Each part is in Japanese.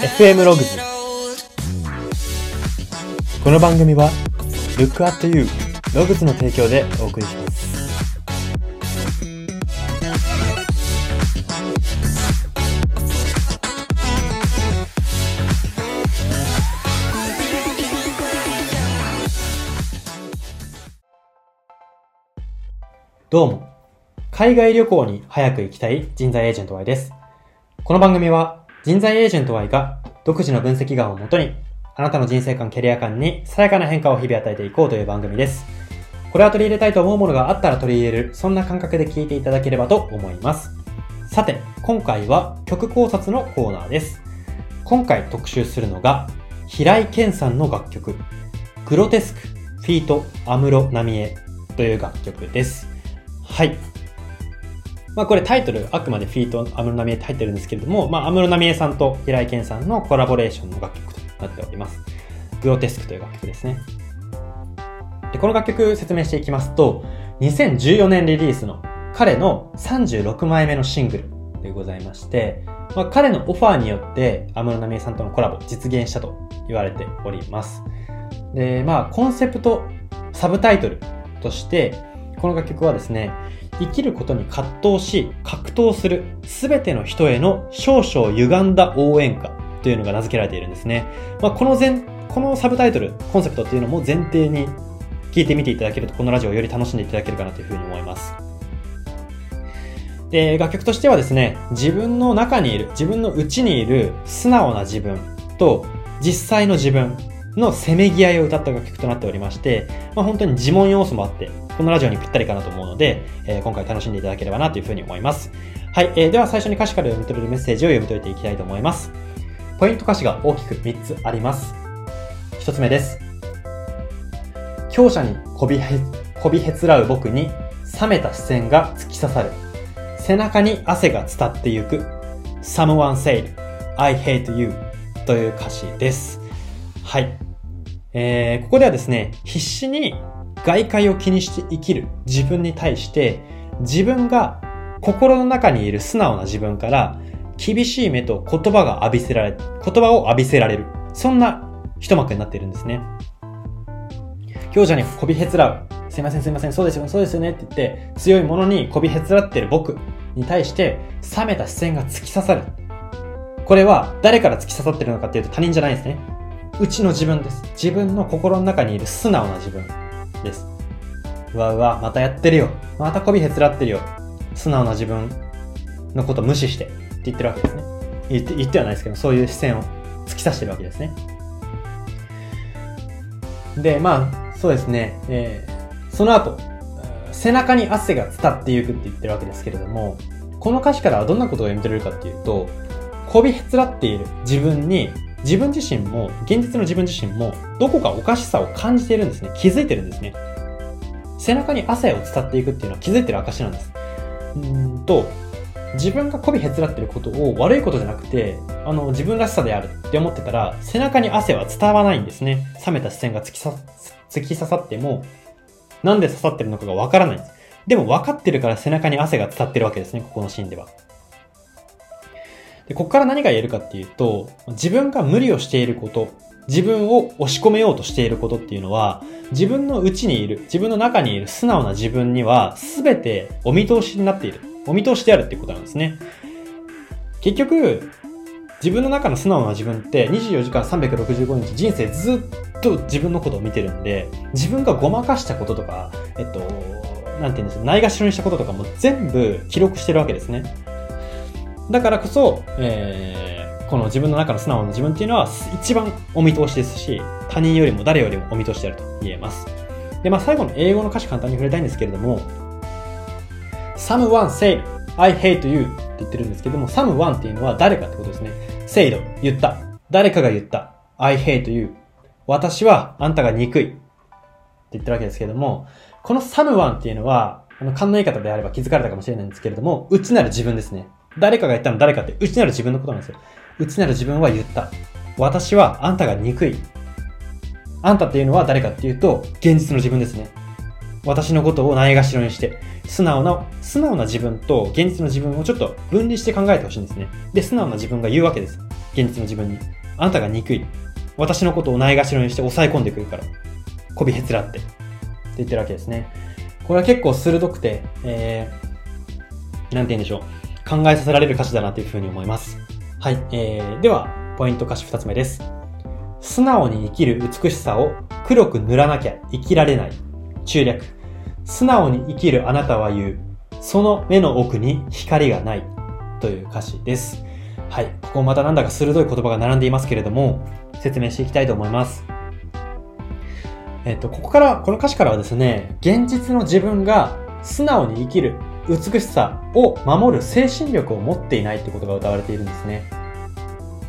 FM ログズこの番組は Look at You ログズの提供でお送りします。どうも。海外旅行に早く行きたい人材エージェント Y です。この番組は人材エージェント Y が独自の分析眼をもとにあなたの人生観、キャリア観にさやかな変化を日々与えていこうという番組です。これは取り入れたいと思うものがあったら取り入れる、そんな感覚で聞いていただければと思います。さて、今回は曲考察のコーナーです。今回特集するのが、平井堅さんの楽曲、グロテスク、フィート、アムロ、ナミエという楽曲です。はい。まあこれタイトル、あくまでフィート、アムロナミエって入ってるんですけれども、まあアムロナミエさんと平井堅さんのコラボレーションの楽曲となっております。グロテスクという楽曲ですね。で、この楽曲説明していきますと、2014年リリースの彼の36枚目のシングルでございまして、まあ、彼のオファーによって安室奈美恵さんとのコラボ実現したと言われております。で、まあ、コンセプト、サブタイトルとして、この楽曲はですね、生きることに葛藤し、格闘する、すべての人への少々歪んだ応援歌というのが名付けられているんですね。まあ、この前、このサブタイトル、コンセプトっていうのも前提に聞いてみていただけると、このラジオをより楽しんでいただけるかなというふうに思います。で、楽曲としてはですね、自分の中にいる、自分の内にいる素直な自分と実際の自分のせめぎ合いを歌った楽曲となっておりまして、まあ、本当に呪文要素もあって、このラジオにぴったりかなと思うので、えー今回楽しんでいただければなというふうに思います。はい、えーでは最初に歌詞から読み取れるメッセージを読み解いていきたいと思います。ポイント歌詞が大きく3つあります。1つ目です。強者にこびへ、こびへつらう僕に冷めた視線が突き刺さる。背中に汗が伝ってゆく。Someone said, I hate you という歌詞です。はい。えー、ここではですね、必死に外界を気にして生きる自分に対して、自分が心の中にいる素直な自分から、厳しい目と言葉が浴びせられ、言葉を浴びせられる。そんな一幕になっているんですね。強者にこびへつらう。すいませんすいません、そうですよね、そうですよねって言って、強いものにこびへつらってる僕に対して、冷めた視線が突き刺さる。これは誰から突き刺さってるのかっていうと他人じゃないですね。うちの自分です。自分の心の中にいる素直な自分です。うわうわ、またやってるよ。またこびへつらってるよ。素直な自分のこと無視してって言ってるわけですね。言って言ってはないですけど、そういう視線を突き刺してるわけですね。で、まあ、そうですね。えーその後、背中に汗が伝っていくって言ってるわけですけれども、この歌詞からはどんなことが読み取れるかっていうと、こびへつらっている自分に、自分自身も、現実の自分自身も、どこかおかしさを感じているんですね。気づいてるんですね。背中に汗を伝っていくっていうのは気づいてる証なんです。うんと、自分がこびへつらってることを悪いことじゃなくて、あの、自分らしさであるって思ってたら、背中に汗は伝わないんですね。冷めた視線が突き刺突き刺さっても、なんで刺さってるのかがわからないんです。でも分かってるから背中に汗が伝ってるわけですね、ここのシーンでは。で、ここから何が言えるかっていうと、自分が無理をしていること、自分を押し込めようとしていることっていうのは、自分の内にいる、自分の中にいる素直な自分には、すべてお見通しになっている。お見通しであるっていうことなんですね。結局、自分の中の素直な自分って24時間365日人生ずっと自分のことを見てるんで、自分がごまかしたこととか、えっと、なんて言うんですか、ないがしろにしたこととかも全部記録してるわけですね。だからこそ、えー、この自分の中の素直な自分っていうのは一番お見通しですし、他人よりも誰よりもお見通しであると言えます。で、まあ最後の英語の歌詞簡単に触れたいんですけれども、Someone said, I hate you って言ってるんですけども、someone っていうのは誰かってことですね。said 言った。誰かが言った。I hate you 私はあんたが憎いって言ってるわけですけれども、この someone っていうのは、あの、勘のいい方であれば気づかれたかもしれないんですけれども、内なる自分ですね。誰かが言ったの誰かって、内なる自分のことなんですよ。内なる自分は言った。私はあんたが憎い。あんたっていうのは誰かっていうと、現実の自分ですね。私のことをないがしろにして、素直な、素直な自分と現実の自分をちょっと分離して考えてほしいんですね。で、素直な自分が言うわけです。現実の自分に。あなたが憎い。私のことをないがしろにして抑え込んでくるから。こびへつらって。って言ってるわけですね。これは結構鋭くて、えー、なんて言うんでしょう。考えさせられる歌詞だなというふうに思います。はい。えー、では、ポイント歌詞二つ目です。素直に生きる美しさを黒く塗らなきゃ生きられない。中略。素直に生きるあなたは言う。その目の奥に光がない。という歌詞です。はい。ここまたなんだか鋭い言葉が並んでいますけれども、説明していきたいと思います。えっと、ここから、この歌詞からはですね、現実の自分が素直に生きる美しさを守る精神力を持っていないってことが歌われているんですね。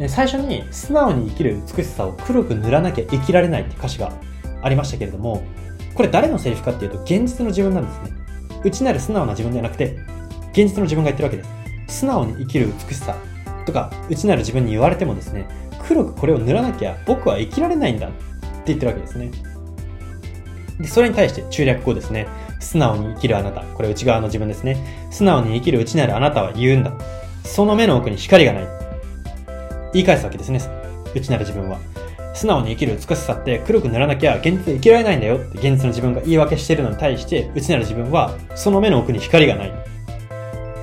最初に素直に生きる美しさを黒く塗らなきゃ生きられないって歌詞がありましたけれども、これ誰のセリフかっていうと現実の自分なんですね。内なる素直な自分ではなくて、現実の自分が言ってるわけです。素直に生きる美しさとか、内なる自分に言われてもですね、黒くこれを塗らなきゃ僕は生きられないんだって言ってるわけですね。で、それに対して中略語ですね。素直に生きるあなた。これ内側の自分ですね。素直に生きる内なるあなたは言うんだ。その目の奥に光がない。言い返すわけですね。内なる自分は。素直に生きる美しさって黒く塗らなきゃ現実で生きられないんだよって現実の自分が言い訳してるのに対して内なる自分はその目の奥に光がない。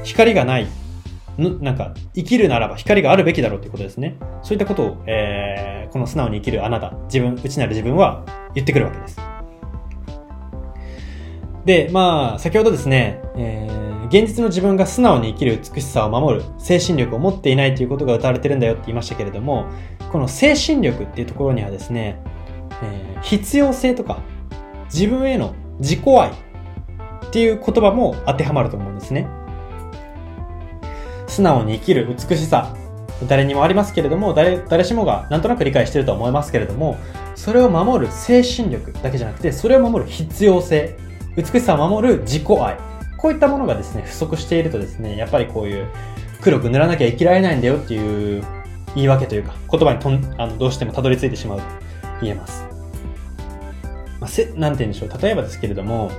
光がないなんか、生きるならば光があるべきだろうということですね。そういったことを、えー、この素直に生きるあなた、自分、内なる自分は言ってくるわけです。で、まあ、先ほどですね、えー、現実の自分が素直に生きる美しさを守る精神力を持っていないということが歌われてるんだよって言いましたけれども、この精神力っていうところにはですね、えー、必要性とか、自分への自己愛っていう言葉も当てはまると思うんですね。素直に生きる美しさ、誰にもありますけれども、誰、誰しもがなんとなく理解してると思いますけれども、それを守る精神力だけじゃなくて、それを守る必要性、美しさを守る自己愛、こういったものがですね、不足しているとですね、やっぱりこういう黒く塗らなきゃ生きられないんだよっていう言い訳というか、言葉にとんあのどうしてもたどり着いてしまうと言えます。まあ、せ、なんて言うんでしょう。例えばですけれども、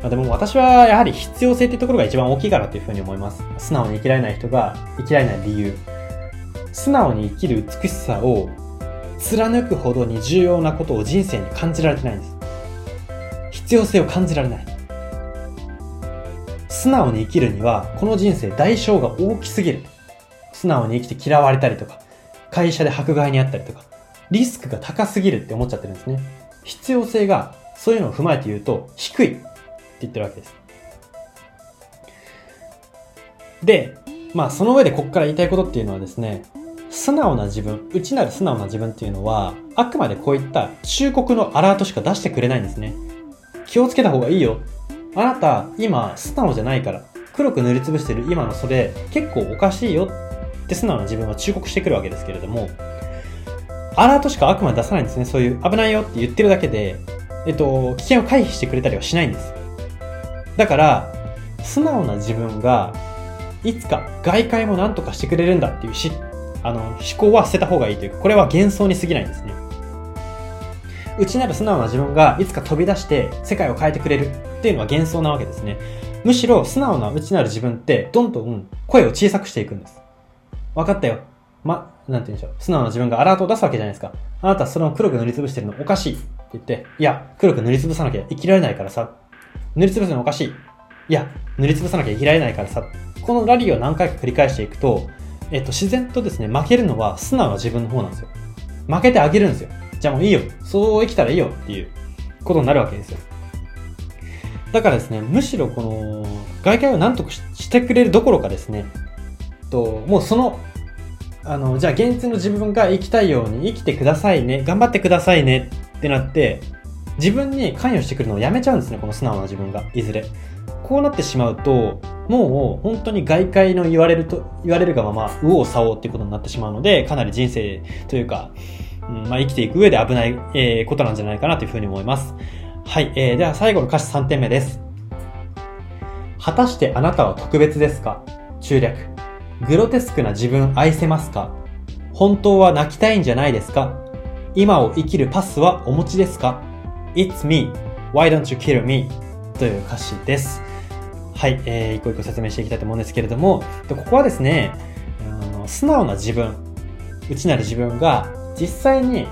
まあ、でも私はやはり必要性っていうところが一番大きいかなというふうに思います。素直に生きられない人が生きられない理由。素直に生きる美しさを貫くほどに重要なことを人生に感じられてないんです。必要性を感じられない。素直に生きるには、この人生代償が大きすぎる。素直に生きて嫌われたりとか、会社で迫害にあったりとか、リスクが高すぎるって思っちゃってるんですね。必要性が、そういうのを踏まえて言うと、低いって。言ってるわけです。で、まあその上でここから言いたいことっていうのはですね、素直な自分、内なる素直な自分っていうのは、あくまでこういった忠告のアラートしか出してくれないんですね。気をつけた方がいいよ。あなた、今、素直じゃないから。黒く塗りつぶしてる今のそれ、結構おかしいよって素直な自分は忠告してくるわけですけれども、アラートしかあくまで出さないんですね。そういう危ないよって言ってるだけで、えっと、危険を回避してくれたりはしないんです。だから、素直な自分が、いつか外界も何とかしてくれるんだっていうし、あの、思考は捨てた方がいいというか、これは幻想に過ぎないんですね。内なる素直な自分がいつか飛び出して世界を変えてくれるっていうのは幻想なわけですね。むしろ素直な内なる自分ってどんどん声を小さくしていくんです。分かったよ。ま、なんて言うんでしょう。素直な自分がアラートを出すわけじゃないですか。あなたそれを黒く塗りつぶしてるのおかしいって言って、いや、黒く塗りつぶさなきゃ生きられないからさ、塗りつぶすのおかしい。いや、塗りつぶさなきゃ生きられないからさ。このラリーを何回か繰り返していくと、えっと、自然とですね、負けるのは素直な自分の方なんですよ。負けてあげるんですよ。じゃあもういいよ。そう生きたらいいよっていうことになるわけですよ。だからですね、むしろこの、外界を何とかしてくれるどころかですね、と、もうその、あの、じゃあ現実の自分が生きたいように生きてくださいね、頑張ってくださいねってなって、自分に関与してくるのをやめちゃうんですね、この素直な自分が、いずれ。こうなってしまうと、もう本当に外界の言われると、言われるがまま、右往左往っていうことになってしまうので、かなり人生というか、うん、まあ生きていく上で危ない、えー、ことなんじゃないかなというふうに思います。はい、えー、では最後の歌詞3点目です。果たしてあなたは特別ですか？中略。グロテスクな自分愛せますか？本当は泣きたいんじゃないですか？今を生きるパスはお持ちですか？It's me. Why don't you kill me? という歌詞です。はい、えー、一個一個説明していきたいと思うんですけれども、ここはですね、あの素直な自分、内なる自分が実際に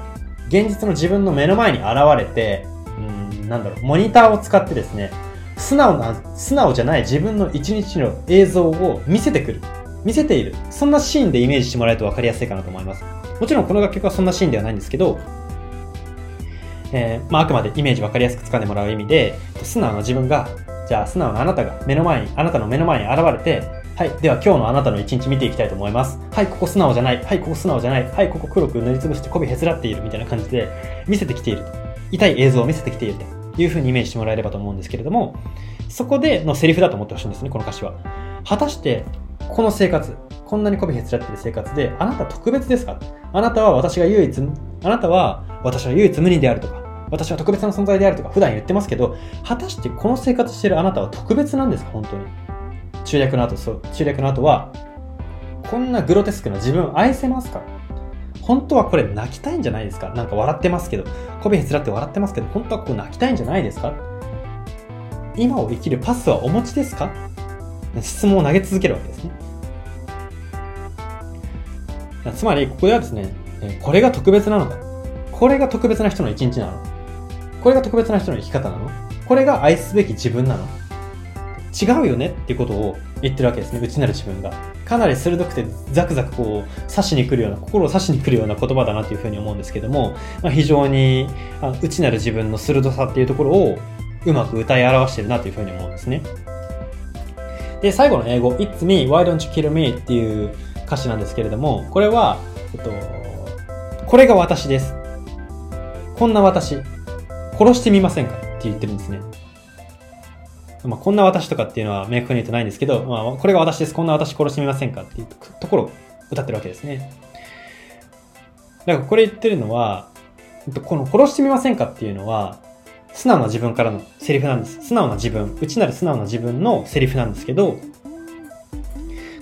現実の自分の目の前に現れて、うん、なんだろう、モニターを使ってですね、素直な、素直じゃない自分の一日の映像を見せてくる。見せている。そんなシーンでイメージしてもらえると分かりやすいかなと思います。もちろんこの楽曲はそんなシーンではないんですけど、えー、まあ、あくまでイメージ分かりやすく掴んでもらう意味で、素直な自分が、じゃあ素直なあなたが目の前に、あなたの目の前に現れて、はい。では今日のあなたの一日見ていきたいと思います。はい、ここ素直じゃない。はい、ここ素直じゃない。はい、ここ黒く塗りつぶして媚びへつらっているみたいな感じで見せてきている。痛い映像を見せてきているというふうにイメージしてもらえればと思うんですけれども、そこでのセリフだと思ってほしいんですね、この歌詞は。果たして、この生活、こんなに媚びへつらっている生活で、あなた特別ですか？あなたは私が唯一、あなたは私は唯一無二であるとか、私は特別な存在であるとか普段言ってますけど、果たしてこの生活してるあなたは特別なんですか？本当に。中略の後、そう、中略の後は、こんなグロテスクな自分愛せますか？本当はこれ泣きたいんじゃないですか？なんか笑ってますけど、こびへつらって笑ってますけど、本当はこう泣きたいんじゃないですか？今を生きるパスはお持ちですか？質問を投げ続けるわけですね。つまり、ここではですね、これが特別なのか？これが特別な人の一日なの？これが特別な人の生き方なの？これが愛すべき自分なの？違うよねっていうことを言ってるわけですね。内なる自分が。かなり鋭くてザクザクこう刺しに来るような、心を刺しに来るような言葉だなというふうに思うんですけども、まあ、非常にあ内なる自分の鋭さっていうところをうまく歌い表してるなというふうに思うんですね。で、最後の英語、It's me, why don't you kill me? っていう歌詞なんですけれども、これは、えっと、これが私です。こんな私、殺してみませんか？って言ってるんですね。まあ、こんな私とかっていうのは明確に言ってないんですけど、まあ、これが私です。こんな私殺してみませんかっていうところを歌ってるわけですね。だからこれ言ってるのは、この殺してみませんかっていうのは、素直な自分からのセリフなんです。素直な自分、内なる素直な自分のセリフなんですけど、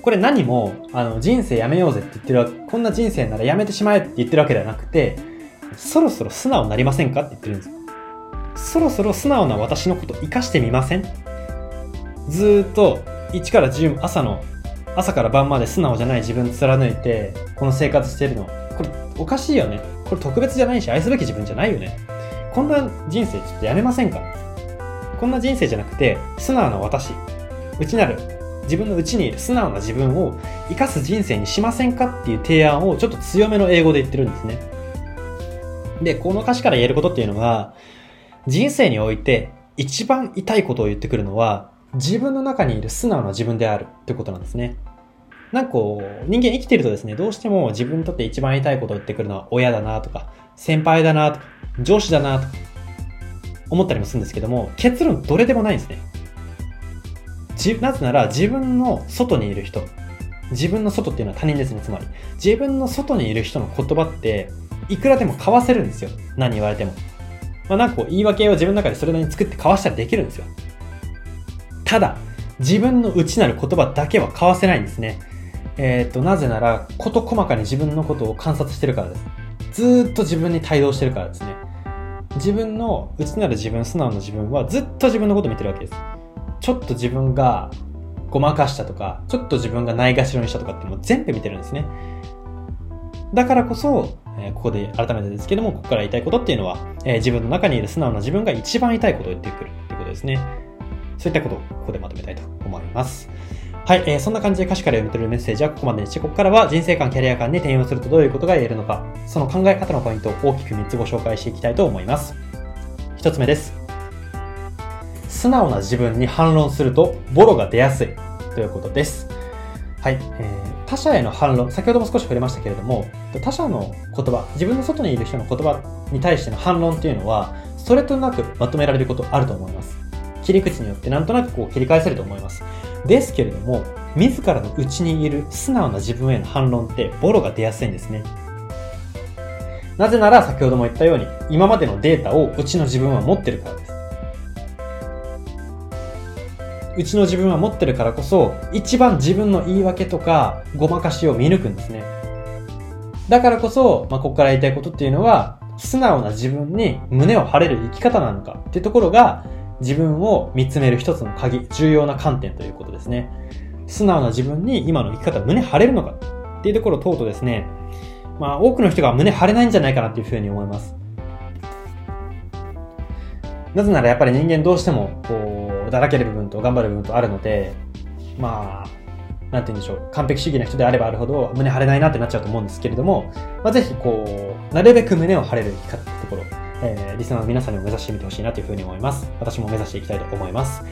これ何も、あの、人生やめようぜって言ってるこんな人生ならやめてしまえって言ってるわけではなくて、そろそろ素直になりませんかって言ってるんです。そろそろ素直な私のこと生かしてみませんずっと1から10朝の朝から晩まで素直じゃない自分貫いてこの生活してるの。これおかしいよね。これ特別じゃないし愛すべき自分じゃないよね。こんな人生ちょっとやめませんか？こんな人生じゃなくて素直な私。内なる。自分の内にいる素直な自分を生かす人生にしませんか？っていう提案をちょっと強めの英語で言ってるんですね。でこの歌詞から言えることっていうのは人生において一番痛いことを言ってくるのは自分の中にいる素直な自分であるってことなんですね。なんかこう、人間生きてるとですね、どうしても自分にとって一番痛いたいことを言ってくるのは親だなとか、先輩だなとか、上司だなとか、思ったりもするんですけども、結論どれでもないんですね。なぜなら自分の外にいる人、自分の外っていうのは他人ですね、つまり。自分の外にいる人の言葉って、いくらでも交わせるんですよ。何言われても。まあなんかこう言い訳を自分の中でそれなりに作って交わしたらできるんですよ。ただ、自分の内なる言葉だけは交わせないんですね。えっ、ー、と、なぜなら、事細かに自分のことを観察してるからです。ずーっと自分に帯同してるからですね。自分の内なる自分、素直な自分はずっと自分のことを見てるわけです。ちょっと自分がごまかしたとか、ちょっと自分がないがしろにしたとかっていう全部見てるんですね。だからこそ、え、ここで改めてですけども、ここから言いたいことっていうのは、え、自分の中にいる素直な自分が一番言いたいことを言ってくるっていうことですね。そういったことをここでまとめたいと思います。はい、えー、そんな感じで歌詞から読み取れるメッセージはここまでにして、ここからは人生観、キャリア観に転用するとどういうことが言えるのか、その考え方のポイントを大きく3つご紹介していきたいと思います。1つ目です。素直な自分に反論するとボロが出やすいということです。はい、えー、他者への反論、先ほども少し触れましたけれども、他者の言葉、自分の外にいる人の言葉に対しての反論っていうのは、それとなくまとめられることあると思います。切り口によってなんとなくこう切り返せると思います。ですけれども、自らの内にいる素直な自分への反論ってボロが出やすいんですね。なぜなら先ほども言ったように、今までのデータをうちの自分は持ってるからです。うちの自分は持ってるからこそ、一番自分の言い訳とかごまかしを見抜くんですね。だからこそ、まあ、ここから言いたいことっていうのは、素直な自分に胸を張れる生き方なのかっていうところが、自分を見つめる一つの鍵、重要な観点ということですね。素直な自分に今の生き方胸張れるのかっていうところを問うとですね、まあ多くの人が胸張れないんじゃないかなっていうふうに思います。なぜならやっぱり人間どうしても、こう、だらける部分と頑張る部分とあるので、まあ、なんて言うんでしょう、完璧主義な人であればあるほど胸張れないなってなっちゃうと思うんですけれども、まあ、ぜひこう、なるべく胸を張れる生き方ってところ、えー、リスナーの皆さんにも目指してみてほしいなというふうに思います。私も目指していきたいと思います。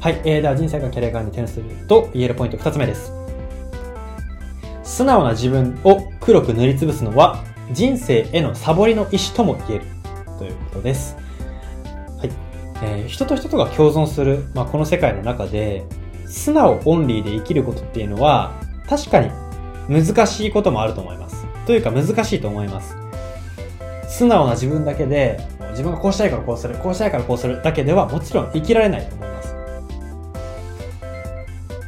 はい、えー、では人生がキャリア側に転すると言えるポイント2つ目です。素直な自分を黒く塗りつぶすのは人生へのサボりの意志とも言えるということです。はい。えー、人と人とが共存する、まあ、この世界の中で、素直オンリーで生きることっていうのは、確かに難しいこともあると思います。というか難しいと思います。素直な自分だけで、自分がこうしたいからこうする、こうしたいからこうするだけではもちろん生きられないと思います。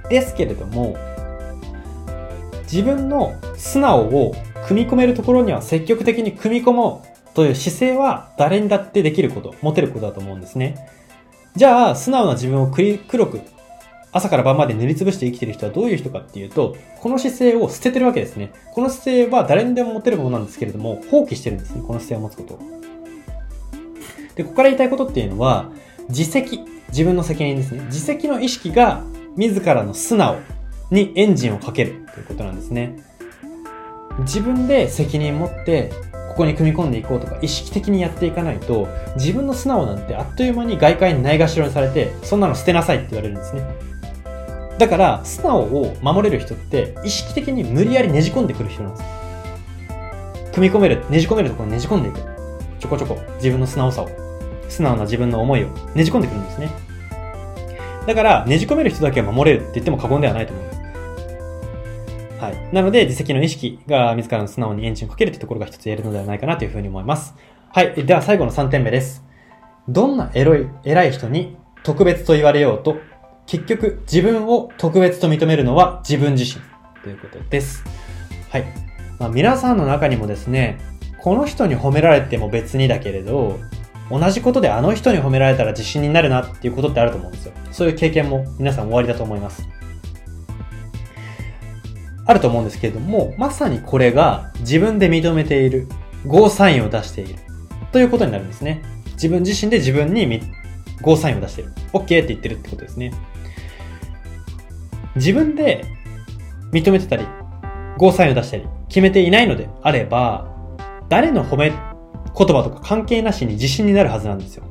ですけれども、自分の素直を組み込めるところには積極的に組み込もうという姿勢は誰にだってできること、持てることだと思うんですね。じゃあ、素直な自分を黒く朝から晩まで塗りつぶして生きてる人はどういう人かっていうと、この姿勢を捨ててるわけですね。この姿勢は誰にでも持てるものなんですけれども、放棄してるんですね。この姿勢を持つことを。で、ここから言いたいことっていうのは、自責、自分の責任ですね。自責の意識が自らの素直にエンジンをかけるということなんですね。自分で責任持って、ここに組み込んでいこうとか意識的にやっていかないと、自分の素直なんてあっという間に外界にないがしろにされて、そんなの捨てなさいって言われるんですね。だから、素直を守れる人って、意識的に無理やりねじ込んでくる人なんです。組み込める、ねじ込めるところにねじ込んでいく。ちょこちょこ、自分の素直さを、素直な自分の思いをねじ込んでくるんですね。だから、ねじ込める人だけは守れるって言っても過言ではないと思います。はい。なので、自責の意識が自らの素直にエンジンをかけるってところが一つ言えるのではないかなというふうに思います。はい。では最後の3点目です。どんなエロい、偉い人に特別と言われようと結局、自分を特別と認めるのは自分自身ということです。はい。まあ、皆さんの中にもですね、この人に褒められても別にだけれど、同じことであの人に褒められたら自信になるなっていうことってあると思うんですよ。そういう経験も皆さん終わりだと思います。あると思うんですけれども、まさにこれが自分で認めている、ゴーサインを出しているということになるんですね。自分自身で自分にゴーサインを出している。OK って言ってるってことですね。自分で認めてたり、ゴーサインを出したり、決めていないのであれば、誰の褒め言葉とか関係なしに自信になるはずなんですよ。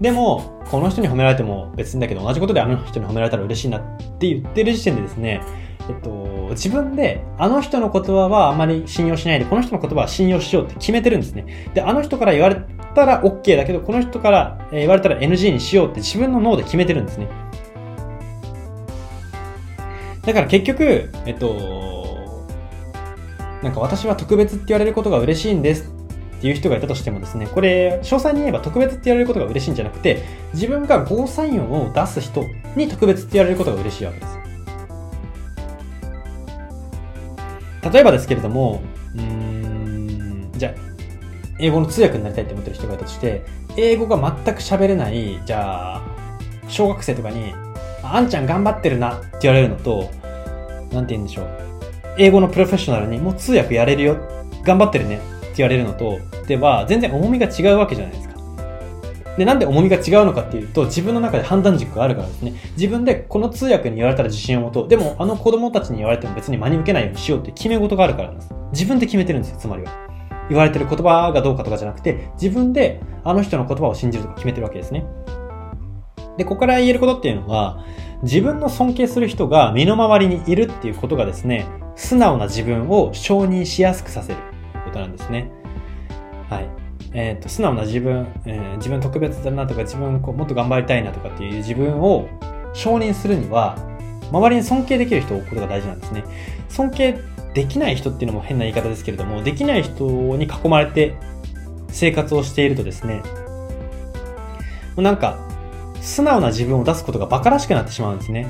でも、この人に褒められても別にだけど同じことであの人に褒められたら嬉しいなって言ってる時点でですね、えっと、自分であの人の言葉はあまり信用しないで、この人の言葉は信用しようって決めてるんですね。で、あの人から言われたら OK だけど、この人から言われたら NG にしようって自分の脳で決めてるんですね。だから結局、えっと、なんか私は特別って言われることが嬉しいんですっていう人がいたとしてもですね、これ、詳細に言えば特別って言われることが嬉しいんじゃなくて、自分がゴーサインを出す人に特別って言われることが嬉しいわけです。例えばですけれども、うん、じゃあ、英語の通訳になりたいって思ってる人がいたとして、英語が全く喋れない、じゃあ、小学生とかに、あんちゃん頑張ってるなって言われるのと、なんて言うんでしょう。英語のプロフェッショナルにもう通訳やれるよ。頑張ってるねって言われるのと、では全然重みが違うわけじゃないですか。で、なんで重みが違うのかっていうと、自分の中で判断軸があるからですね。自分でこの通訳に言われたら自信を持とう。でも、あの子供たちに言われても別に真に受けないようにしようって決め事があるからなんです。自分で決めてるんですよ、つまりは。言われてる言葉がどうかとかじゃなくて、自分であの人の言葉を信じるとか決めてるわけですね。で、ここから言えることっていうのは、自分の尊敬する人が身の回りにいるっていうことがですね、素直な自分を承認しやすくさせることなんですね。はい。えっ、ー、と、素直な自分、えー、自分特別だなとか、自分こうもっと頑張りたいなとかっていう自分を承認するには、周りに尊敬できる人を置くことが大事なんですね。尊敬できない人っていうのも変な言い方ですけれども、できない人に囲まれて生活をしているとですね、もうなんか、素直な自分を出すことが馬鹿らしくなってしまうんですね。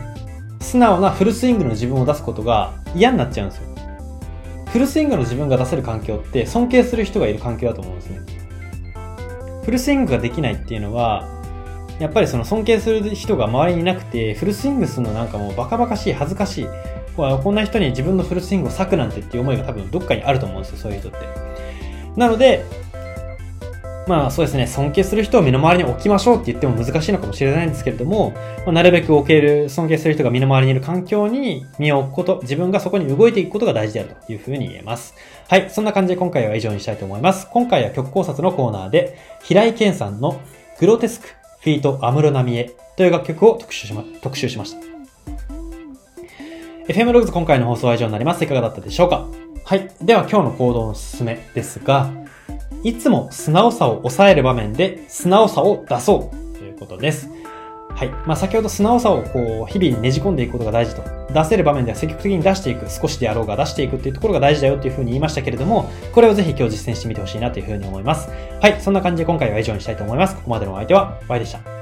素直なフルスイングの自分を出すことが嫌になっちゃうんですよ。フルスイングの自分が出せる環境って尊敬する人がいる環境だと思うんですね。フルスイングができないっていうのは、やっぱりその尊敬する人が周りにいなくて、フルスイングするのなんかもうバカバカしい、恥ずかしい。こんな人に自分のフルスイングを割くなんてっていう思いが多分どっかにあると思うんですよ、そういう人って。なので、まあそうですね、尊敬する人を身の回りに置きましょうって言っても難しいのかもしれないんですけれども、まあ、なるべく置ける、尊敬する人が身の回りにいる環境に身を置くこと、自分がそこに動いていくことが大事であるというふうに言えます。はい、そんな感じで今回は以上にしたいと思います。今回は曲考察のコーナーで、平井堅さんのグロテスク、フィート、アムロナミエという楽曲を特集しま、特集しました。FM ログズ今回の放送は以上になります。いかがだったでしょうか？はい。では今日の行動のすすめですが、いつも素直さを抑える場面で素直さを出そうということです。はい。まあ、先ほど素直さをこう、日々にねじ込んでいくことが大事と。出せる場面では積極的に出していく。少しであろうが出していくっていうところが大事だよっていうふうに言いましたけれども、これをぜひ今日実践してみてほしいなというふうに思います。はい。そんな感じで今回は以上にしたいと思います。ここまでのお相手は、Y でした。